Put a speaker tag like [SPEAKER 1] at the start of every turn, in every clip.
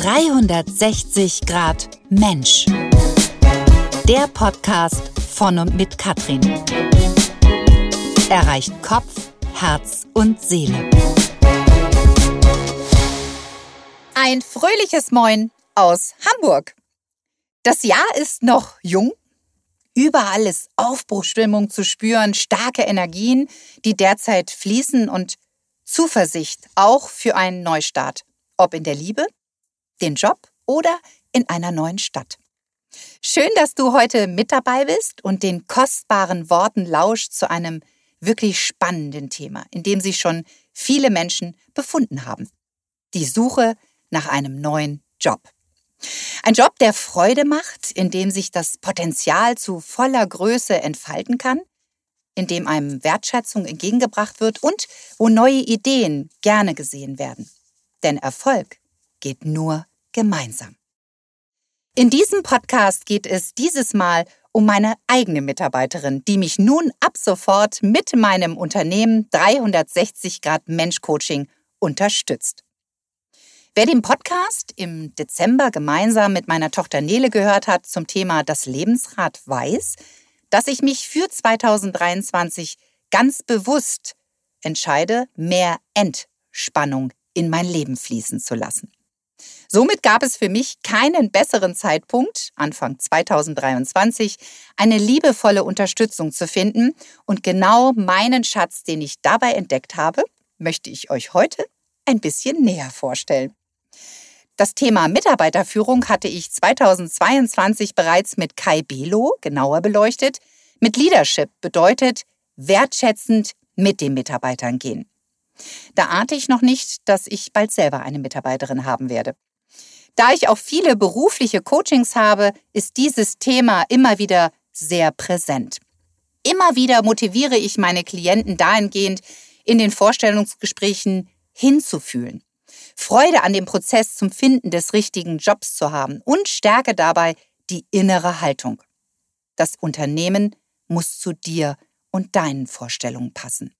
[SPEAKER 1] 360 Grad Mensch. Der Podcast von und mit Katrin. Erreicht Kopf, Herz und Seele.
[SPEAKER 2] Ein fröhliches Moin aus Hamburg. Das Jahr ist noch jung. Überall ist Aufbruchstimmung zu spüren, starke Energien, die derzeit fließen und Zuversicht auch für einen Neustart. Ob in der Liebe, den Job oder in einer neuen Stadt. Schön, dass du heute mit dabei bist und den kostbaren Worten lauscht zu einem wirklich spannenden Thema, in dem sich schon viele Menschen befunden haben. Die Suche nach einem neuen Job. Ein Job, der Freude macht, in dem sich das Potenzial zu voller Größe entfalten kann, in dem einem Wertschätzung entgegengebracht wird und wo neue Ideen gerne gesehen werden. Denn Erfolg geht nur gemeinsam. In diesem Podcast geht es dieses Mal um meine eigene Mitarbeiterin, die mich nun ab sofort mit meinem Unternehmen 360 Grad Mensch Coaching unterstützt. Wer den Podcast im Dezember gemeinsam mit meiner Tochter Nele gehört hat zum Thema Das Lebensrad weiß, dass ich mich für 2023 ganz bewusst entscheide, mehr Entspannung in mein Leben fließen zu lassen. Somit gab es für mich keinen besseren Zeitpunkt, Anfang 2023, eine liebevolle Unterstützung zu finden und genau meinen Schatz, den ich dabei entdeckt habe, möchte ich euch heute ein bisschen näher vorstellen. Das Thema Mitarbeiterführung hatte ich 2022 bereits mit Kai Belo genauer beleuchtet. Mit Leadership bedeutet wertschätzend mit den Mitarbeitern gehen. Da ahnte ich noch nicht, dass ich bald selber eine Mitarbeiterin haben werde. Da ich auch viele berufliche Coachings habe, ist dieses Thema immer wieder sehr präsent. Immer wieder motiviere ich meine Klienten dahingehend, in den Vorstellungsgesprächen hinzufühlen, Freude an dem Prozess zum Finden des richtigen Jobs zu haben und stärke dabei die innere Haltung. Das Unternehmen muss zu dir und deinen Vorstellungen passen.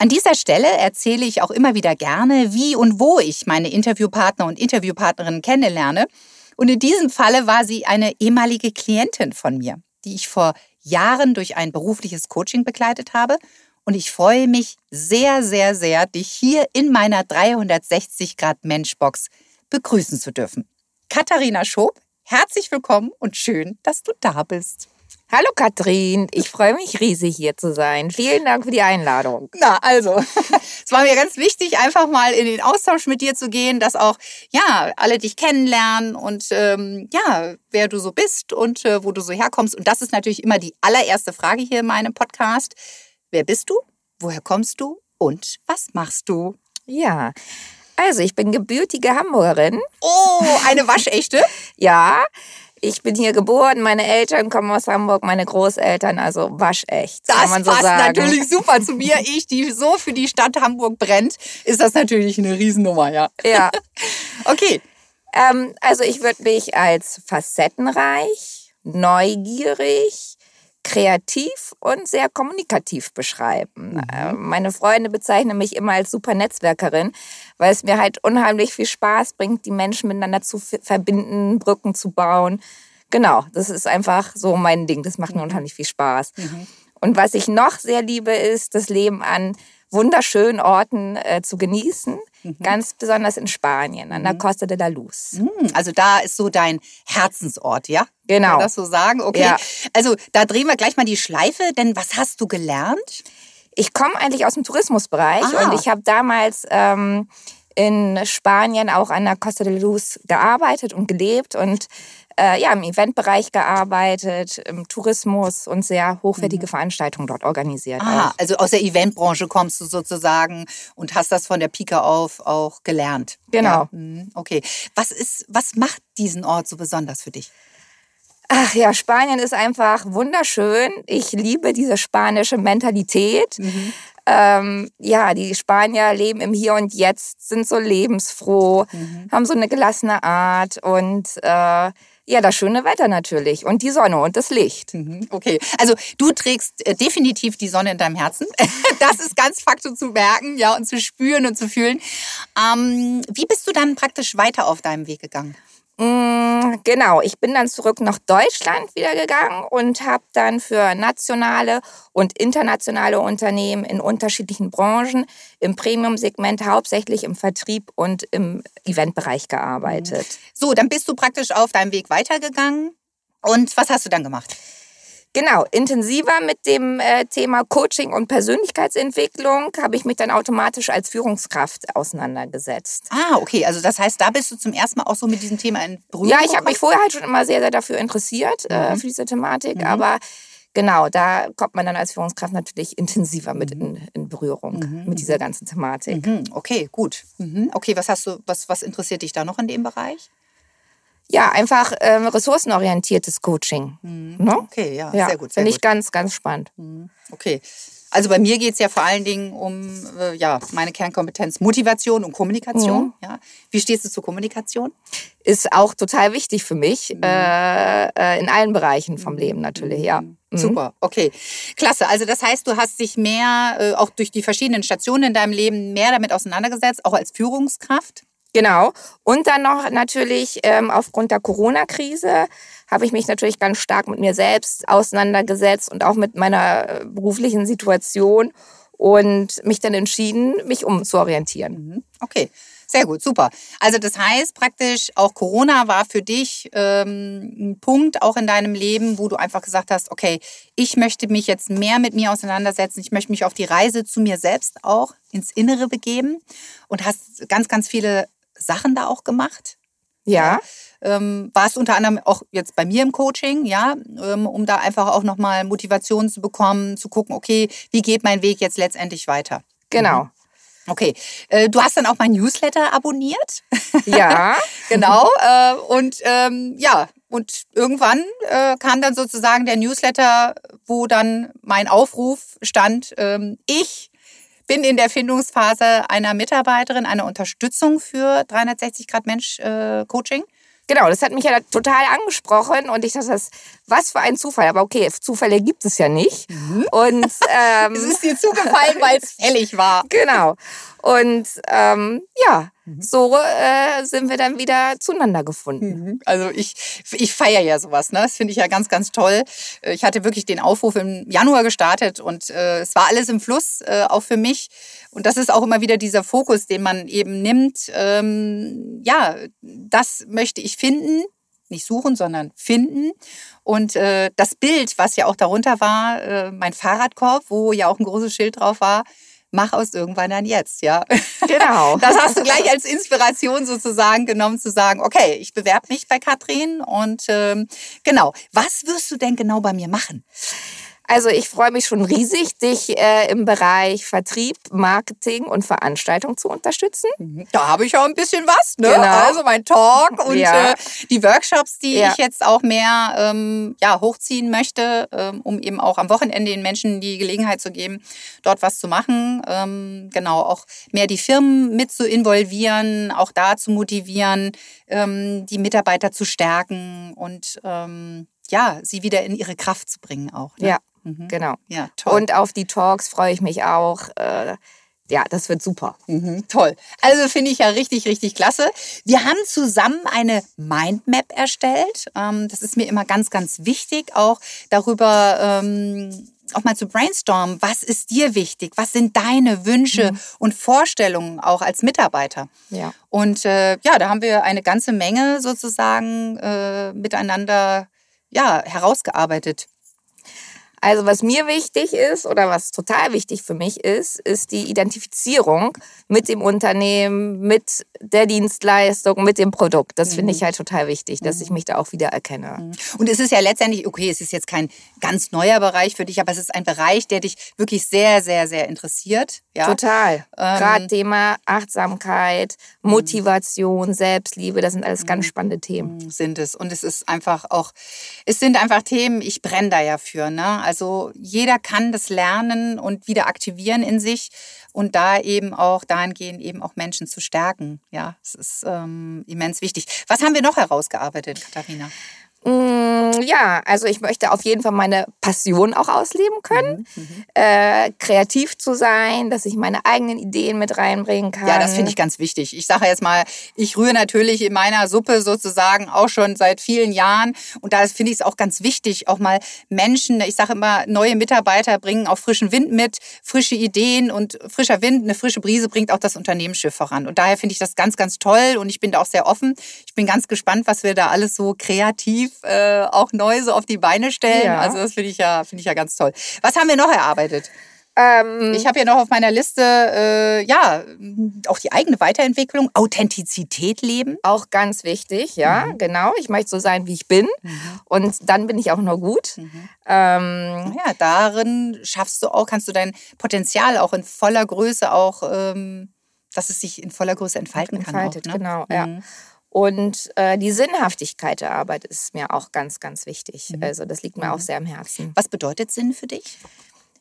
[SPEAKER 2] An dieser Stelle erzähle ich auch immer wieder gerne, wie und wo ich meine Interviewpartner und Interviewpartnerinnen kennenlerne. Und in diesem Falle war sie eine ehemalige Klientin von mir, die ich vor Jahren durch ein berufliches Coaching begleitet habe. Und ich freue mich sehr, sehr, sehr, dich hier in meiner 360 Grad Menschbox begrüßen zu dürfen. Katharina Schob, herzlich willkommen und schön, dass du da bist.
[SPEAKER 3] Hallo Katrin, ich freue mich riesig hier zu sein. Vielen Dank für die Einladung.
[SPEAKER 2] Na, also, es war mir ganz wichtig, einfach mal in den Austausch mit dir zu gehen, dass auch, ja, alle dich kennenlernen und ähm, ja, wer du so bist und äh, wo du so herkommst. Und das ist natürlich immer die allererste Frage hier in meinem Podcast. Wer bist du? Woher kommst du? Und was machst du?
[SPEAKER 3] Ja, also ich bin gebürtige Hamburgerin.
[SPEAKER 2] Oh, eine waschechte?
[SPEAKER 3] ja. Ich bin hier geboren, meine Eltern kommen aus Hamburg, meine Großeltern, also waschecht.
[SPEAKER 2] Das
[SPEAKER 3] kann man so
[SPEAKER 2] passt
[SPEAKER 3] sagen.
[SPEAKER 2] natürlich super zu mir. Ich, die so für die Stadt Hamburg brennt, ist das natürlich eine Riesennummer, ja.
[SPEAKER 3] Ja.
[SPEAKER 2] okay.
[SPEAKER 3] Ähm, also ich würde mich als facettenreich, neugierig, kreativ und sehr kommunikativ beschreiben.
[SPEAKER 2] Mhm.
[SPEAKER 3] Äh, Meine Freunde bezeichnen mich immer als super Netzwerkerin, weil es mir halt unheimlich viel Spaß bringt, die Menschen miteinander zu verbinden, Brücken zu bauen. Genau, das ist einfach so mein Ding. Das macht mir unheimlich viel Spaß. Und was ich noch sehr liebe, ist das Leben an wunderschönen Orten äh, zu genießen. Ganz besonders in Spanien, an der Costa de la Luz.
[SPEAKER 2] Hm, Also da ist so dein Herzensort, ja? Kann
[SPEAKER 3] Genau.
[SPEAKER 2] man das so sagen? Okay.
[SPEAKER 3] Ja.
[SPEAKER 2] Also da drehen wir gleich mal die Schleife, denn was hast du gelernt?
[SPEAKER 3] Ich komme eigentlich aus dem Tourismusbereich
[SPEAKER 2] Ah.
[SPEAKER 3] und ich habe damals ähm, in Spanien auch an der Costa de la Luz gearbeitet und gelebt und äh, ja, im Eventbereich gearbeitet, im Tourismus und sehr hochwertige Veranstaltungen dort organisiert.
[SPEAKER 2] Mhm.
[SPEAKER 3] Auch.
[SPEAKER 2] also aus der Eventbranche kommst du sozusagen und hast das von der Pike auf auch gelernt.
[SPEAKER 3] Genau.
[SPEAKER 2] Ja, hm, okay. Was ist, was macht diesen Ort so besonders für dich?
[SPEAKER 3] Ach ja, Spanien ist einfach wunderschön. Ich liebe diese spanische Mentalität.
[SPEAKER 2] Mhm.
[SPEAKER 3] Ähm, ja, die Spanier leben im Hier und Jetzt, sind so lebensfroh,
[SPEAKER 2] Mhm.
[SPEAKER 3] haben so eine gelassene Art und äh, Ja, das schöne Wetter natürlich und die Sonne und das Licht.
[SPEAKER 2] Mhm, okay, also du trägst äh, definitiv die Sonne in deinem Herzen. das ist ganz faktisch zu merken, ja, und zu spüren und zu fühlen. Ähm, wie bist du dann praktisch weiter auf deinem Weg gegangen?
[SPEAKER 3] Mm, genau, ich bin dann zurück nach Deutschland wieder gegangen und habe dann für nationale und internationale Unternehmen in unterschiedlichen Branchen im Premium-Segment hauptsächlich im Vertrieb und im Eventbereich gearbeitet.
[SPEAKER 2] So, dann bist du praktisch auf deinem Weg weitergegangen. Und was hast du dann gemacht?
[SPEAKER 3] Genau, intensiver mit dem äh, Thema Coaching und Persönlichkeitsentwicklung habe ich mich dann automatisch als Führungskraft auseinandergesetzt.
[SPEAKER 2] Ah, okay. Also das heißt, da bist du zum ersten Mal auch so mit diesem Thema in Berührung
[SPEAKER 3] Ja, ich habe mich vorher halt schon immer sehr, sehr dafür interessiert, äh, für diese Thematik. Mhm. Aber genau, da kommt man dann als Führungskraft natürlich intensiver mit in, in Berührung mhm. mit dieser ganzen Thematik.
[SPEAKER 2] Mhm. Okay, gut. Mhm. Okay, was hast du, was, was interessiert dich da noch in dem Bereich?
[SPEAKER 3] Ja, einfach ähm, ressourcenorientiertes Coaching.
[SPEAKER 2] Mhm. Ne? Okay, ja, ja, sehr gut.
[SPEAKER 3] Finde ich ganz, ganz spannend.
[SPEAKER 2] Mhm. Okay. Also bei mir geht es ja vor allen Dingen um äh, ja, meine Kernkompetenz Motivation und Kommunikation. Mhm. Ja. Wie stehst du zur Kommunikation?
[SPEAKER 3] Ist auch total wichtig für mich, mhm. äh, äh, in allen Bereichen vom Leben natürlich, ja.
[SPEAKER 2] Mhm. Super, okay. Klasse. Also das heißt, du hast dich mehr, äh, auch durch die verschiedenen Stationen in deinem Leben, mehr damit auseinandergesetzt, auch als Führungskraft.
[SPEAKER 3] Genau. Und dann noch natürlich ähm, aufgrund der Corona-Krise habe ich mich natürlich ganz stark mit mir selbst auseinandergesetzt und auch mit meiner äh, beruflichen Situation und mich dann entschieden, mich umzuorientieren.
[SPEAKER 2] Mhm. Okay. Sehr gut, super. Also das heißt praktisch, auch Corona war für dich ähm, ein Punkt auch in deinem Leben, wo du einfach gesagt hast, okay, ich möchte mich jetzt mehr mit mir auseinandersetzen, ich möchte mich auf die Reise zu mir selbst auch ins Innere begeben und hast ganz, ganz viele Sachen da auch gemacht.
[SPEAKER 3] Ja.
[SPEAKER 2] Ähm, warst unter anderem auch jetzt bei mir im Coaching, ja, ähm, um da einfach auch nochmal Motivation zu bekommen, zu gucken, okay, wie geht mein Weg jetzt letztendlich weiter?
[SPEAKER 3] Genau. Mhm.
[SPEAKER 2] Okay, äh, du hast dann auch mein Newsletter abonniert.
[SPEAKER 3] Ja,
[SPEAKER 2] genau. Äh, und ähm, ja, und irgendwann äh, kam dann sozusagen der Newsletter, wo dann mein Aufruf stand, ähm, ich bin in der Findungsphase einer Mitarbeiterin, einer Unterstützung für 360 Grad Mensch äh, Coaching.
[SPEAKER 3] Genau, das hat mich ja total angesprochen und ich dachte, das, was für ein Zufall. Aber okay, Zufälle gibt es ja nicht. Mhm. Und
[SPEAKER 2] ähm, es ist dir zugefallen, weil es fällig war.
[SPEAKER 3] Genau. Und ähm, ja, Mhm. So äh, sind wir dann wieder zueinander gefunden.
[SPEAKER 2] Mhm. Also ich, ich feiere ja sowas, ne? Das finde ich ja ganz, ganz toll. Äh, ich hatte wirklich den Aufruf im Januar gestartet und äh, es war alles im Fluss, äh, auch für mich. Und das ist auch immer wieder dieser Fokus, den man eben nimmt. Ähm, ja, das möchte ich finden nicht suchen, sondern finden. Und äh, das Bild, was ja auch darunter war, äh, mein Fahrradkorb, wo ja auch ein großes Schild drauf war, mach aus irgendwann ein Jetzt, ja.
[SPEAKER 3] Genau.
[SPEAKER 2] Das hast du gleich als Inspiration sozusagen genommen, zu sagen, okay, ich bewerbe mich bei Katrin und ähm, genau. Was wirst du denn genau bei mir machen?
[SPEAKER 3] Also ich freue mich schon riesig, dich äh, im Bereich Vertrieb, Marketing und Veranstaltung zu unterstützen.
[SPEAKER 2] Mhm. Da habe ich auch ein bisschen was, ne? Genau. Also mein Talk und ja. äh, die Workshops, die ja. ich jetzt auch mehr ähm, ja, hochziehen möchte, ähm, um eben auch am Wochenende den Menschen die Gelegenheit zu geben, dort was zu machen. Ähm, genau, auch mehr die Firmen mit zu involvieren, auch da zu motivieren, ähm, die Mitarbeiter zu stärken und ähm, ja, sie wieder in ihre Kraft zu bringen auch.
[SPEAKER 3] Ne? Ja. Mhm. Genau. Ja, toll. Und auf die Talks freue ich mich auch. Äh, ja, das wird super.
[SPEAKER 2] Mhm, toll. Also finde ich ja richtig, richtig klasse. Wir haben zusammen eine Mindmap erstellt. Ähm, das ist mir immer ganz, ganz wichtig, auch darüber ähm, auch mal zu brainstormen. Was ist dir wichtig? Was sind deine Wünsche mhm. und Vorstellungen auch als Mitarbeiter?
[SPEAKER 3] Ja.
[SPEAKER 2] Und äh, ja, da haben wir eine ganze Menge sozusagen äh, miteinander ja, herausgearbeitet.
[SPEAKER 3] Also was mir wichtig ist oder was total wichtig für mich ist, ist die Identifizierung mit dem Unternehmen, mit der Dienstleistung, mit dem Produkt. Das mhm. finde ich mhm. halt total wichtig, dass ich mhm. mich da auch wieder erkenne. Mhm.
[SPEAKER 2] Und es ist ja letztendlich, okay, es ist jetzt kein ganz neuer Bereich für dich, aber es ist ein Bereich, der dich wirklich sehr, sehr, sehr interessiert. Ja?
[SPEAKER 3] Total. Ähm, Gerade Thema Achtsamkeit, Motivation, Selbstliebe, das sind alles ganz spannende Themen.
[SPEAKER 2] Sind es. Und es ist einfach auch, es sind einfach Themen, ich brenne da ja für. Ne? Also jeder kann das lernen und wieder aktivieren in sich und da eben auch dahingehend eben auch Menschen zu stärken. Ja, es ist ähm, immens wichtig. Was haben wir noch herausgearbeitet, Katharina?
[SPEAKER 3] Mm, ja, also ich möchte auf jeden Fall meine Passion auch ausleben können, mhm, mhm, äh, kreativ zu sein, dass ich meine eigenen Ideen mit reinbringen kann.
[SPEAKER 2] Ja, das finde ich ganz wichtig. Ich sage jetzt mal, ich rühre natürlich in meiner Suppe sozusagen auch schon seit vielen Jahren und da finde ich es auch ganz wichtig, auch mal Menschen, ich sage immer, neue Mitarbeiter bringen auch frischen Wind mit, frische Ideen und frischer Wind, eine frische Brise bringt auch das Unternehmensschiff voran. Und daher finde ich das ganz, ganz toll und ich bin da auch sehr offen. Ich bin ganz gespannt, was wir da alles so kreativ äh, auch neu so auf die Beine stellen. Ja. Also das finde ich, ja, find ich ja ganz toll. Was haben wir noch erarbeitet? Ähm, ich habe ja noch auf meiner Liste, äh, ja, auch die eigene Weiterentwicklung, Authentizität leben.
[SPEAKER 3] Auch ganz wichtig, ja, mhm. genau. Ich möchte so sein, wie ich bin. Mhm. Und dann bin ich auch nur gut. Mhm.
[SPEAKER 2] Ähm, ja, darin schaffst du auch, kannst du dein Potenzial auch in voller Größe auch, ähm, dass es sich in voller Größe entfalten Entfaltet,
[SPEAKER 3] kann. Auch, ne? genau, ja. Und äh, die Sinnhaftigkeit der Arbeit ist mir auch ganz, ganz wichtig. Mhm. Also das liegt mir mhm. auch sehr am Herzen.
[SPEAKER 2] Was bedeutet Sinn für dich?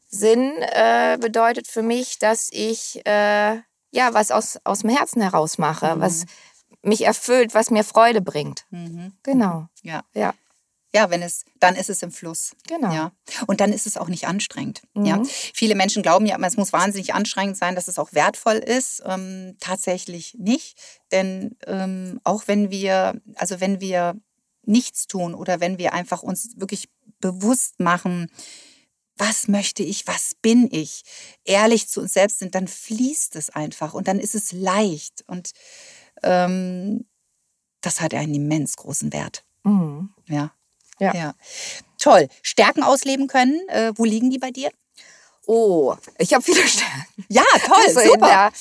[SPEAKER 3] Sinn äh, bedeutet für mich, dass ich äh, ja was aus, aus dem Herzen heraus mache, mhm. was mich erfüllt, was mir Freude bringt. Mhm. Genau.
[SPEAKER 2] Ja. ja ja, wenn es, dann ist es im Fluss. Genau. Ja. Und dann ist es auch nicht anstrengend. Mhm. Ja. Viele Menschen glauben ja, es muss wahnsinnig anstrengend sein, dass es auch wertvoll ist. Ähm, tatsächlich nicht. Denn ähm, auch wenn wir, also wenn wir nichts tun oder wenn wir einfach uns wirklich bewusst machen, was möchte ich, was bin ich, ehrlich zu uns selbst sind, dann fließt es einfach und dann ist es leicht. Und ähm, das hat einen immens großen Wert. Mhm. Ja. Ja. ja. Toll. Stärken ausleben können. Äh, wo liegen die bei dir?
[SPEAKER 3] Oh, ich habe viele Stärken.
[SPEAKER 2] Ja, toll. Also super.
[SPEAKER 3] in der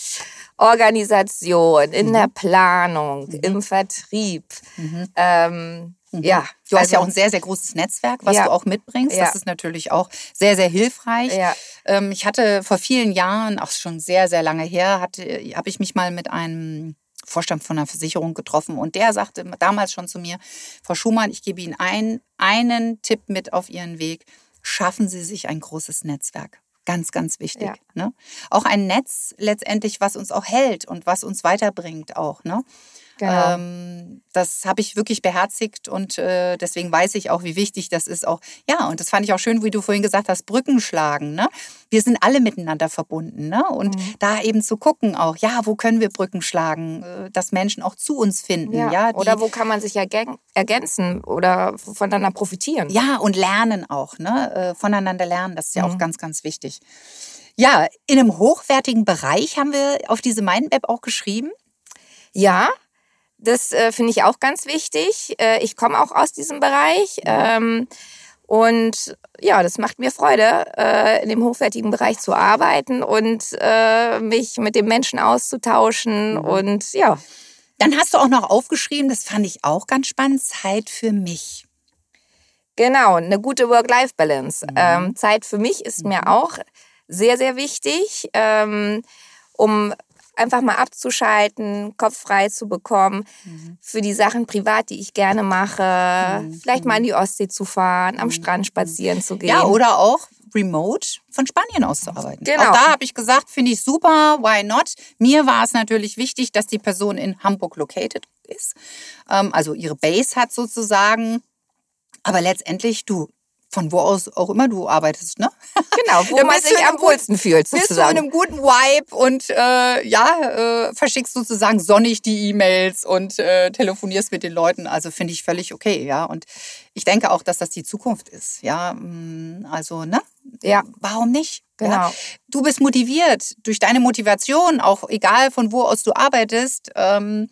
[SPEAKER 3] Organisation, in mhm. der Planung, mhm. im Vertrieb. Mhm. Ähm,
[SPEAKER 2] mhm. ja. Du hast also, ja auch ein sehr, sehr großes Netzwerk, was ja. du auch mitbringst. Ja. Das ist natürlich auch sehr, sehr hilfreich. Ja. Ähm, ich hatte vor vielen Jahren, auch schon sehr, sehr lange her, habe ich mich mal mit einem Vorstand von einer Versicherung getroffen und der sagte damals schon zu mir, Frau Schumann, ich gebe Ihnen ein, einen Tipp mit auf Ihren Weg. Schaffen Sie sich ein großes Netzwerk. Ganz, ganz wichtig. Ja. Ne? Auch ein Netz letztendlich, was uns auch hält und was uns weiterbringt auch. Ne? Genau. Ähm, das habe ich wirklich beherzigt und äh, deswegen weiß ich auch, wie wichtig das ist. Auch ja, und das fand ich auch schön, wie du vorhin gesagt hast, Brücken schlagen. Ne? Wir sind alle miteinander verbunden, ne? Und mhm. da eben zu gucken auch, ja, wo können wir Brücken schlagen, äh, dass Menschen auch zu uns finden, ja. ja
[SPEAKER 3] oder wo kann man sich ergänzen oder voneinander profitieren?
[SPEAKER 2] Ja, und lernen auch, ne? Äh, voneinander lernen, das ist ja mhm. auch ganz, ganz wichtig. Ja, in einem hochwertigen Bereich haben wir auf diese Mindmap auch geschrieben.
[SPEAKER 3] Ja, das äh, finde ich auch ganz wichtig. Äh, ich komme auch aus diesem Bereich. Ähm, und ja, das macht mir Freude, äh, in dem hochwertigen Bereich zu arbeiten und äh, mich mit den Menschen auszutauschen. Mhm. Und ja.
[SPEAKER 2] Dann hast du auch noch aufgeschrieben, das fand ich auch ganz spannend, Zeit für mich.
[SPEAKER 3] Genau, eine gute Work-Life-Balance. Mhm. Ähm, Zeit für mich ist mhm. mir auch sehr, sehr wichtig, ähm, um einfach mal abzuschalten, Kopf frei zu bekommen mhm. für die Sachen privat, die ich gerne mache. Mhm. Vielleicht mal in die Ostsee zu fahren, am mhm. Strand spazieren zu gehen.
[SPEAKER 2] Ja, oder auch remote von Spanien aus zu arbeiten. Genau. Auch da habe ich gesagt, finde ich super, why not? Mir war es natürlich wichtig, dass die Person in Hamburg located ist, ähm, also ihre Base hat sozusagen. Aber letztendlich, du, von wo aus auch immer du arbeitest, ne?
[SPEAKER 3] Genau, wo man sich am wohlsten fühlt,
[SPEAKER 2] sozusagen. Bist du in einem guten Vibe und äh, ja, äh, verschickst sozusagen sonnig die E-Mails und äh, telefonierst mit den Leuten. Also finde ich völlig okay, ja. Und ich denke auch, dass das die Zukunft ist, ja. Mm, also, ne? Ja. Warum nicht? Genau. Ja? Du bist motiviert durch deine Motivation, auch egal von wo aus du arbeitest. Ähm,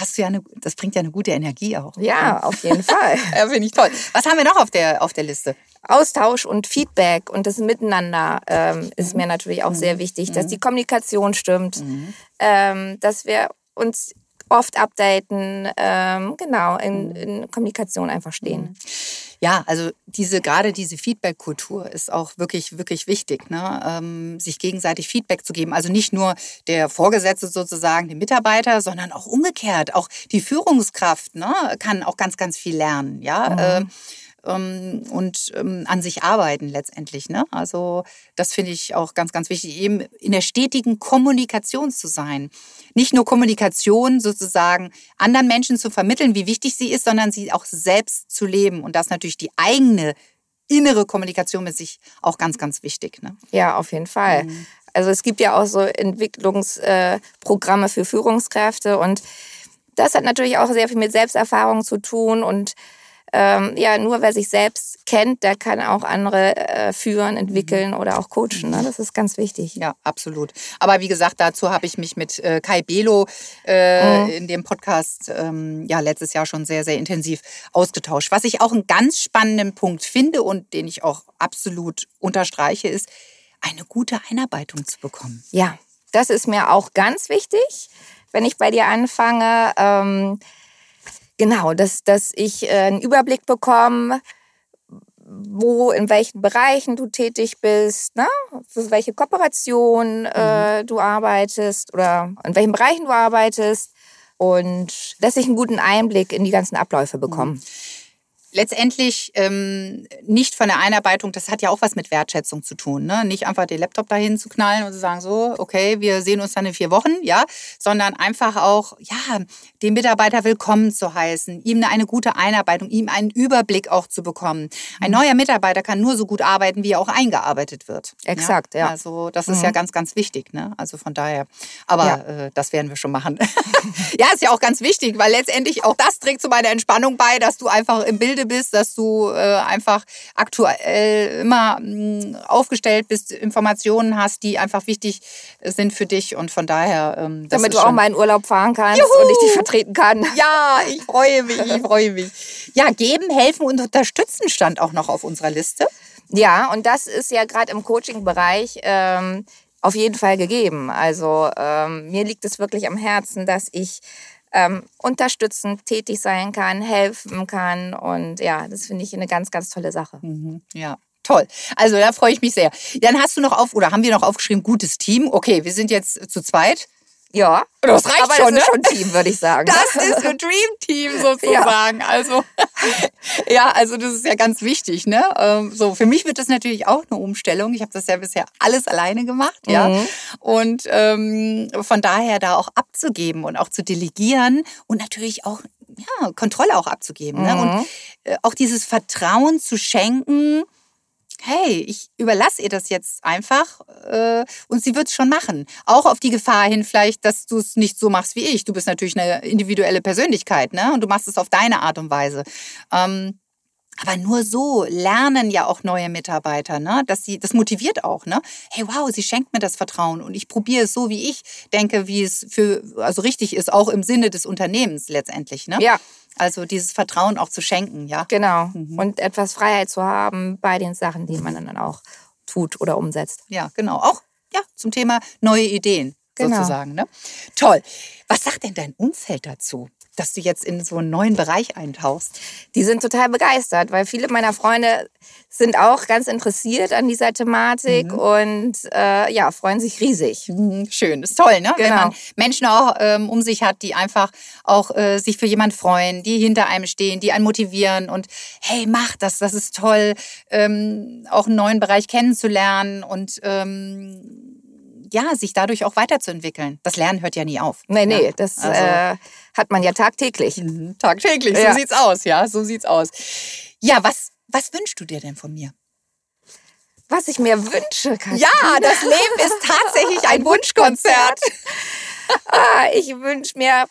[SPEAKER 2] hast du ja eine, das bringt ja eine gute Energie auch.
[SPEAKER 3] Ja, auf jeden Fall.
[SPEAKER 2] ja, finde ich toll. Was haben wir noch auf der, auf der Liste?
[SPEAKER 3] Austausch und Feedback und das Miteinander ähm, ist mir natürlich auch sehr mhm. wichtig, dass mhm. die Kommunikation stimmt, mhm. ähm, dass wir uns oft updaten, ähm, genau, in, in, Kommunikation einfach stehen.
[SPEAKER 2] Ja, also diese gerade diese Feedback-Kultur ist auch wirklich, wirklich wichtig, ne? Ähm, sich gegenseitig Feedback zu geben. Also nicht nur der Vorgesetzte sozusagen, dem Mitarbeiter, sondern auch umgekehrt. Auch die Führungskraft ne, kann auch ganz, ganz viel lernen. Ja. Mhm. Äh, ähm, und ähm, an sich arbeiten letztendlich. Ne? Also das finde ich auch ganz, ganz wichtig, eben in der stetigen Kommunikation zu sein. Nicht nur Kommunikation sozusagen anderen Menschen zu vermitteln, wie wichtig sie ist, sondern sie auch selbst zu leben und das natürlich die eigene innere Kommunikation mit sich auch ganz, ganz wichtig. Ne?
[SPEAKER 3] Ja, auf jeden Fall. Mhm. Also es gibt ja auch so Entwicklungsprogramme für Führungskräfte und das hat natürlich auch sehr viel mit Selbsterfahrung zu tun und ähm, ja, nur wer sich selbst kennt, der kann auch andere äh, führen, entwickeln oder auch coachen. Ne? Das ist ganz wichtig.
[SPEAKER 2] Ja, absolut. Aber wie gesagt, dazu habe ich mich mit äh, Kai Belo äh, mhm. in dem Podcast ähm, ja letztes Jahr schon sehr, sehr intensiv ausgetauscht. Was ich auch einen ganz spannenden Punkt finde und den ich auch absolut unterstreiche, ist, eine gute Einarbeitung zu bekommen.
[SPEAKER 3] Ja, das ist mir auch ganz wichtig, wenn ich bei dir anfange. Ähm, genau, dass, dass ich äh, einen Überblick bekomme, wo, in welchen Bereichen du tätig bist, ne? für welche Kooperation äh, mhm. du arbeitest oder in welchen Bereichen du arbeitest und dass ich einen guten Einblick in die ganzen Abläufe bekomme. Mhm
[SPEAKER 2] letztendlich ähm, nicht von der Einarbeitung, das hat ja auch was mit Wertschätzung zu tun. Ne? Nicht einfach den Laptop dahin zu knallen und zu sagen, so, okay, wir sehen uns dann in vier Wochen, ja, sondern einfach auch, ja, den Mitarbeiter willkommen zu heißen, ihm eine gute Einarbeitung, ihm einen Überblick auch zu bekommen. Ein mhm. neuer Mitarbeiter kann nur so gut arbeiten, wie er auch eingearbeitet wird.
[SPEAKER 3] Exakt, ja.
[SPEAKER 2] ja. Also das ist mhm. ja ganz, ganz wichtig. Ne? Also von daher, aber ja. äh, das werden wir schon machen. ja, ist ja auch ganz wichtig, weil letztendlich auch das trägt zu meiner Entspannung bei, dass du einfach im Bilde bist, dass du äh, einfach aktuell immer mh, mm, aufgestellt bist, Informationen hast, die einfach wichtig sind für dich und von daher.
[SPEAKER 3] Ähm, Damit du auch mal in Urlaub fahren kannst Juhu! und ich dich vertreten kann.
[SPEAKER 2] Ja, ich freue mich, ich freue mich. Ja, geben, helfen und unterstützen stand auch noch auf unserer Liste.
[SPEAKER 3] Ja, und das ist ja gerade im Coaching-Bereich ähm, auf jeden Fall gegeben. Also ähm, mir liegt es wirklich am Herzen, dass ich ähm, unterstützend tätig sein kann, helfen kann. Und ja, das finde ich eine ganz, ganz tolle Sache.
[SPEAKER 2] Mhm, ja. Toll. Also da freue ich mich sehr. Dann hast du noch auf, oder haben wir noch aufgeschrieben, gutes Team. Okay, wir sind jetzt zu zweit.
[SPEAKER 3] Ja,
[SPEAKER 2] das reicht
[SPEAKER 3] aber
[SPEAKER 2] schon,
[SPEAKER 3] das ist ne? schon Team, würde ich sagen.
[SPEAKER 2] Das ist ein Dream Team sozusagen. Ja. Also ja, also das ist ja ganz wichtig, ne? Ähm, so für mich wird das natürlich auch eine Umstellung. Ich habe das ja bisher alles alleine gemacht, ja. Mhm. Und ähm, von daher da auch abzugeben und auch zu delegieren und natürlich auch ja, Kontrolle auch abzugeben. Mhm. Ne? Und äh, auch dieses Vertrauen zu schenken, hey, ich überlasse ihr das jetzt einfach äh, und sie wird es schon machen. Auch auf die Gefahr hin vielleicht, dass du es nicht so machst wie ich. Du bist natürlich eine individuelle Persönlichkeit ne? und du machst es auf deine Art und Weise. Ähm, aber nur so lernen ja auch neue Mitarbeiter, ne? Dass sie, das motiviert auch, ne? Hey, wow, sie schenkt mir das Vertrauen und ich probiere es so, wie ich denke, wie es für, also richtig ist, auch im Sinne des Unternehmens letztendlich, ne?
[SPEAKER 3] Ja.
[SPEAKER 2] Also dieses Vertrauen auch zu schenken, ja.
[SPEAKER 3] Genau. Mhm. Und etwas Freiheit zu haben bei den Sachen, die man dann auch tut oder umsetzt.
[SPEAKER 2] Ja, genau. Auch ja, zum Thema neue Ideen genau. sozusagen. Ne? Toll. Was sagt denn dein Umfeld dazu? Dass du jetzt in so einen neuen Bereich eintauchst?
[SPEAKER 3] Die sind total begeistert, weil viele meiner Freunde sind auch ganz interessiert an dieser Thematik mhm. und äh, ja, freuen sich riesig.
[SPEAKER 2] Mhm, schön, ist toll, ne? Genau. Wenn man Menschen auch ähm, um sich hat, die einfach auch äh, sich für jemanden freuen, die hinter einem stehen, die einen motivieren und hey, mach das, das ist toll, ähm, auch einen neuen Bereich kennenzulernen und ähm, ja, sich dadurch auch weiterzuentwickeln. Das Lernen hört ja nie auf.
[SPEAKER 3] Nee, nee, ja? das also, äh, hat man ja tagtäglich.
[SPEAKER 2] Mhm, tagtäglich, so ja. sieht's aus, ja, so sieht's aus. Ja, was, was wünschst du dir denn von mir?
[SPEAKER 3] Was ich mir wünsche, Katrin.
[SPEAKER 2] Ja, das Leben ist tatsächlich ein, ein Wunschkonzert.
[SPEAKER 3] ah, ich wünsche mir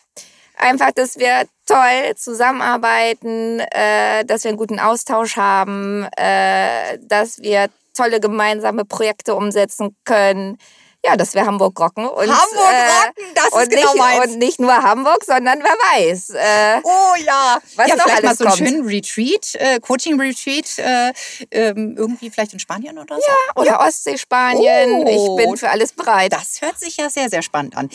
[SPEAKER 3] einfach, dass wir toll zusammenarbeiten, äh, dass wir einen guten Austausch haben, äh, dass wir tolle gemeinsame Projekte umsetzen können, ja, das wäre Hamburg Rocken.
[SPEAKER 2] Und, Hamburg äh, Rocken, das ist
[SPEAKER 3] und
[SPEAKER 2] genau
[SPEAKER 3] nicht,
[SPEAKER 2] meins.
[SPEAKER 3] Und nicht nur Hamburg, sondern wer weiß.
[SPEAKER 2] Äh, oh ja, was ja, noch vielleicht mal so einen schönen Retreat, äh, Coaching-Retreat, äh, ähm, irgendwie vielleicht in Spanien oder so?
[SPEAKER 3] Ja, oder Ostsee, Spanien. Oh, ich bin für alles bereit.
[SPEAKER 2] Das hört sich ja sehr, sehr spannend an.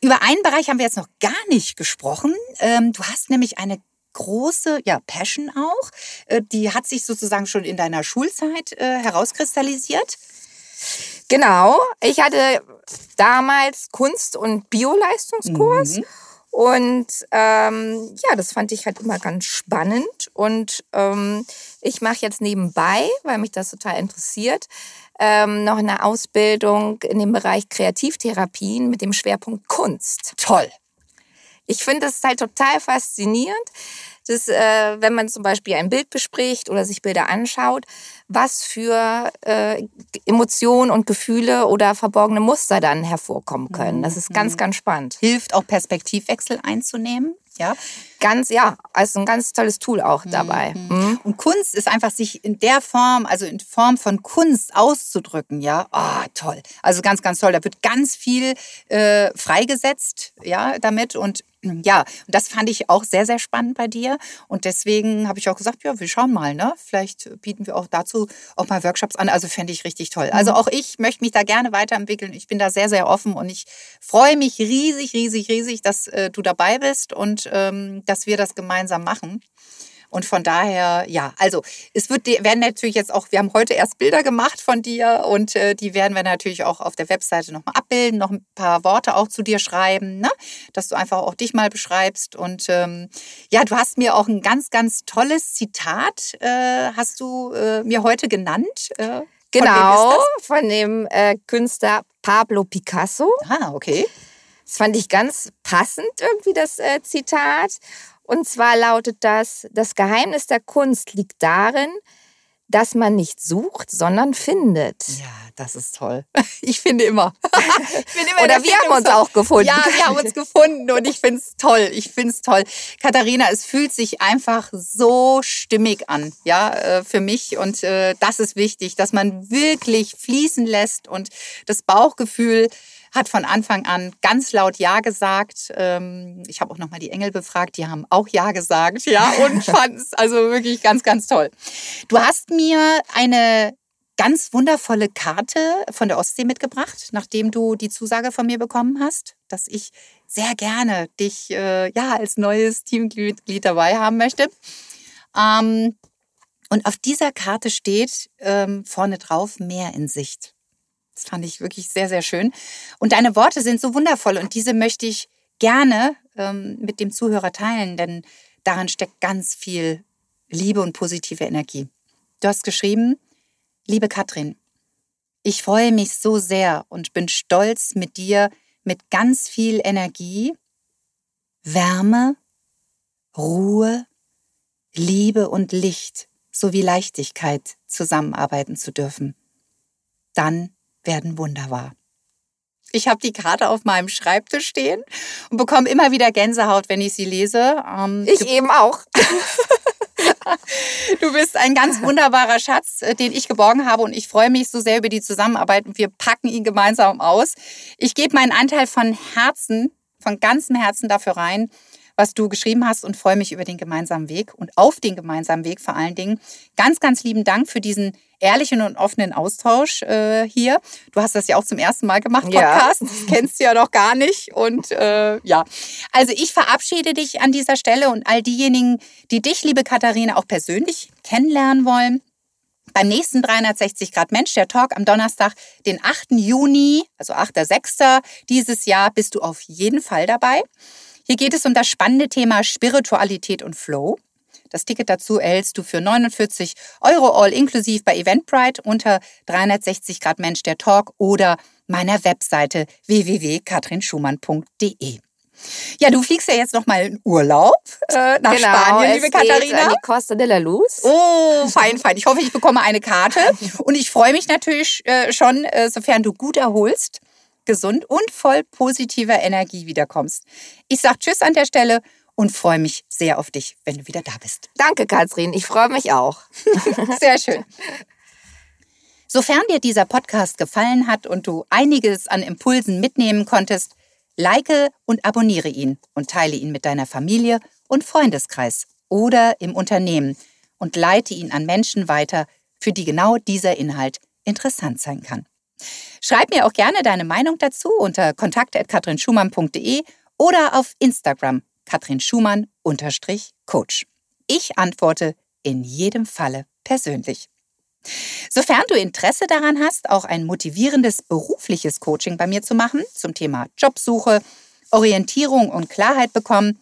[SPEAKER 2] Über einen Bereich haben wir jetzt noch gar nicht gesprochen. Ähm, du hast nämlich eine große ja, Passion auch. Äh, die hat sich sozusagen schon in deiner Schulzeit äh, herauskristallisiert.
[SPEAKER 3] Genau. Ich hatte damals Kunst- und Bioleistungskurs. Mhm. Und ähm, ja, das fand ich halt immer ganz spannend. Und ähm, ich mache jetzt nebenbei, weil mich das total interessiert, ähm, noch eine Ausbildung in dem Bereich Kreativtherapien mit dem Schwerpunkt Kunst.
[SPEAKER 2] Toll.
[SPEAKER 3] Ich finde das halt total faszinierend, dass, äh, wenn man zum Beispiel ein Bild bespricht oder sich Bilder anschaut, was für äh, Emotionen und Gefühle oder verborgene Muster dann hervorkommen können. Das ist ganz,
[SPEAKER 2] Mhm.
[SPEAKER 3] ganz spannend.
[SPEAKER 2] Hilft auch Perspektivwechsel einzunehmen. Ja.
[SPEAKER 3] Ganz, ja, also ein ganz tolles Tool auch dabei. Mhm.
[SPEAKER 2] Und Kunst ist einfach sich in der Form, also in Form von Kunst auszudrücken, ja. Ah, toll. Also ganz, ganz toll. Da wird ganz viel äh, freigesetzt, ja, damit. Und ja, und das fand ich auch sehr, sehr spannend bei dir. Und deswegen habe ich auch gesagt, ja, wir schauen mal, ne? Vielleicht bieten wir auch dazu auch mal Workshops an. Also fände ich richtig toll. Also auch ich möchte mich da gerne weiterentwickeln. Ich bin da sehr, sehr offen und ich freue mich riesig, riesig, riesig, dass äh, du dabei bist und ähm, dass wir das gemeinsam machen. Und von daher, ja, also es wird, werden natürlich jetzt auch, wir haben heute erst Bilder gemacht von dir und äh, die werden wir natürlich auch auf der Webseite nochmal abbilden, noch ein paar Worte auch zu dir schreiben, ne? dass du einfach auch dich mal beschreibst. Und ähm, ja, du hast mir auch ein ganz, ganz tolles Zitat, äh, hast du äh, mir heute genannt. Äh,
[SPEAKER 3] Genau, von dem äh, Künstler Pablo Picasso.
[SPEAKER 2] Ah, okay.
[SPEAKER 3] Das fand ich ganz passend irgendwie, das äh, Zitat. Und zwar lautet das, das Geheimnis der Kunst liegt darin, dass man nicht sucht, sondern findet.
[SPEAKER 2] Ja, das ist toll. Ich finde immer. ich bin immer
[SPEAKER 3] Oder
[SPEAKER 2] der
[SPEAKER 3] wir haben uns auch gefunden.
[SPEAKER 2] Ja, wir haben uns gefunden und ich finde es toll. Ich finde es toll. Katharina, es fühlt sich einfach so stimmig an, ja, äh, für mich. Und äh, das ist wichtig, dass man wirklich fließen lässt und das Bauchgefühl hat von Anfang an ganz laut Ja gesagt. Ähm, ich habe auch nochmal die Engel befragt, die haben auch Ja gesagt, ja, und fanden es also wirklich ganz, ganz toll. Du hast mir eine ganz wundervolle Karte von der Ostsee mitgebracht, nachdem du die Zusage von mir bekommen hast, dass ich sehr gerne dich äh, ja als neues Teammitglied dabei haben möchte. Ähm, und auf dieser Karte steht ähm, vorne drauf Meer in Sicht. Das fand ich wirklich sehr, sehr schön. Und deine Worte sind so wundervoll und diese möchte ich gerne ähm, mit dem Zuhörer teilen, denn darin steckt ganz viel Liebe und positive Energie. Du hast geschrieben, liebe Katrin, ich freue mich so sehr und bin stolz mit dir mit ganz viel Energie, Wärme, Ruhe, Liebe und Licht sowie Leichtigkeit zusammenarbeiten zu dürfen. Dann werden Wunder wahr. Ich habe die Karte auf meinem Schreibtisch stehen und bekomme immer wieder Gänsehaut, wenn ich sie lese. Ähm,
[SPEAKER 3] Ich eben auch.
[SPEAKER 2] Du bist ein ganz wunderbarer Schatz, äh, den ich geborgen habe und ich freue mich so sehr über die Zusammenarbeit und wir packen ihn gemeinsam aus. Ich gebe meinen Anteil von Herzen, von ganzem Herzen dafür rein, was du geschrieben hast und freue mich über den gemeinsamen Weg und auf den gemeinsamen Weg vor allen Dingen. Ganz, ganz lieben Dank für diesen ehrlichen und offenen Austausch äh, hier. Du hast das ja auch zum ersten Mal gemacht,
[SPEAKER 3] Ja.
[SPEAKER 2] Podcast. Das kennst du ja noch gar nicht. Und äh, ja, also ich verabschiede dich an dieser Stelle und all diejenigen, die dich, liebe Katharina, auch persönlich kennenlernen wollen. Beim nächsten 360 Grad Mensch, der Talk am Donnerstag, den 8. Juni, also 8.6. dieses Jahr, bist du auf jeden Fall dabei. Hier geht es um das spannende Thema Spiritualität und Flow. Das Ticket dazu erhältst du für 49 Euro all inklusiv bei Eventbrite unter 360 Grad Mensch der Talk oder meiner Webseite www.katrinschumann.de. Ja, du fliegst ja jetzt noch mal in Urlaub äh, nach Spanien, liebe
[SPEAKER 3] Genau, es geht
[SPEAKER 2] Katharina.
[SPEAKER 3] an die Costa de la Luz.
[SPEAKER 2] Oh, fein, fein. Ich hoffe, ich bekomme eine Karte. Und ich freue mich natürlich äh, schon, äh, sofern du gut erholst, gesund und voll positiver Energie wiederkommst. Ich sage Tschüss an der Stelle und freue mich sehr auf dich, wenn du wieder da bist.
[SPEAKER 3] Danke, Katrin. Ich freue mich auch.
[SPEAKER 2] Sehr schön. Sofern dir dieser Podcast gefallen hat und du einiges an Impulsen mitnehmen konntest, like und abonniere ihn und teile ihn mit deiner Familie und Freundeskreis oder im Unternehmen und leite ihn an Menschen weiter, für die genau dieser Inhalt interessant sein kann. Schreib mir auch gerne deine Meinung dazu unter kontakt.katrinschumann.de oder auf Instagram katrinschumann-coach. Ich antworte in jedem Falle persönlich. Sofern du Interesse daran hast, auch ein motivierendes berufliches Coaching bei mir zu machen zum Thema Jobsuche Orientierung und Klarheit bekommen,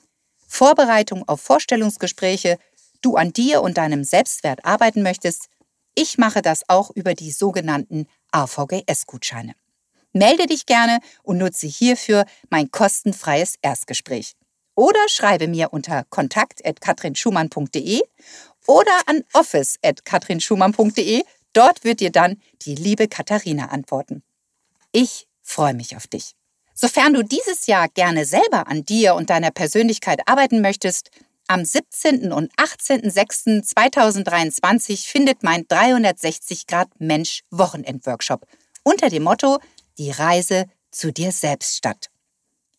[SPEAKER 2] Vorbereitung auf Vorstellungsgespräche, du an dir und deinem Selbstwert arbeiten möchtest, ich mache das auch über die sogenannten AVGS-Gutscheine. Melde dich gerne und nutze hierfür mein kostenfreies Erstgespräch. Oder schreibe mir unter kontakt.katrinschumann.de oder an office.katrinschumann.de. Dort wird dir dann die liebe Katharina antworten. Ich freue mich auf dich. Sofern du dieses Jahr gerne selber an dir und deiner Persönlichkeit arbeiten möchtest, am 17. und 18.06.2023 findet mein 360 Grad Mensch Wochenendworkshop unter dem Motto Die Reise zu dir selbst statt.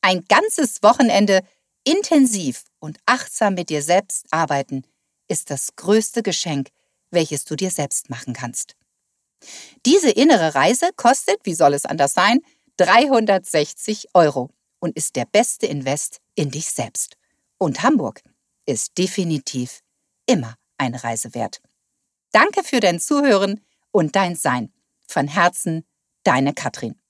[SPEAKER 2] Ein ganzes Wochenende intensiv und achtsam mit dir selbst arbeiten ist das größte Geschenk, welches du dir selbst machen kannst. Diese innere Reise kostet, wie soll es anders sein, 360 Euro und ist der beste Invest in dich selbst. Und Hamburg ist definitiv immer eine Reise wert. Danke für dein Zuhören und dein Sein. Von Herzen, deine Katrin.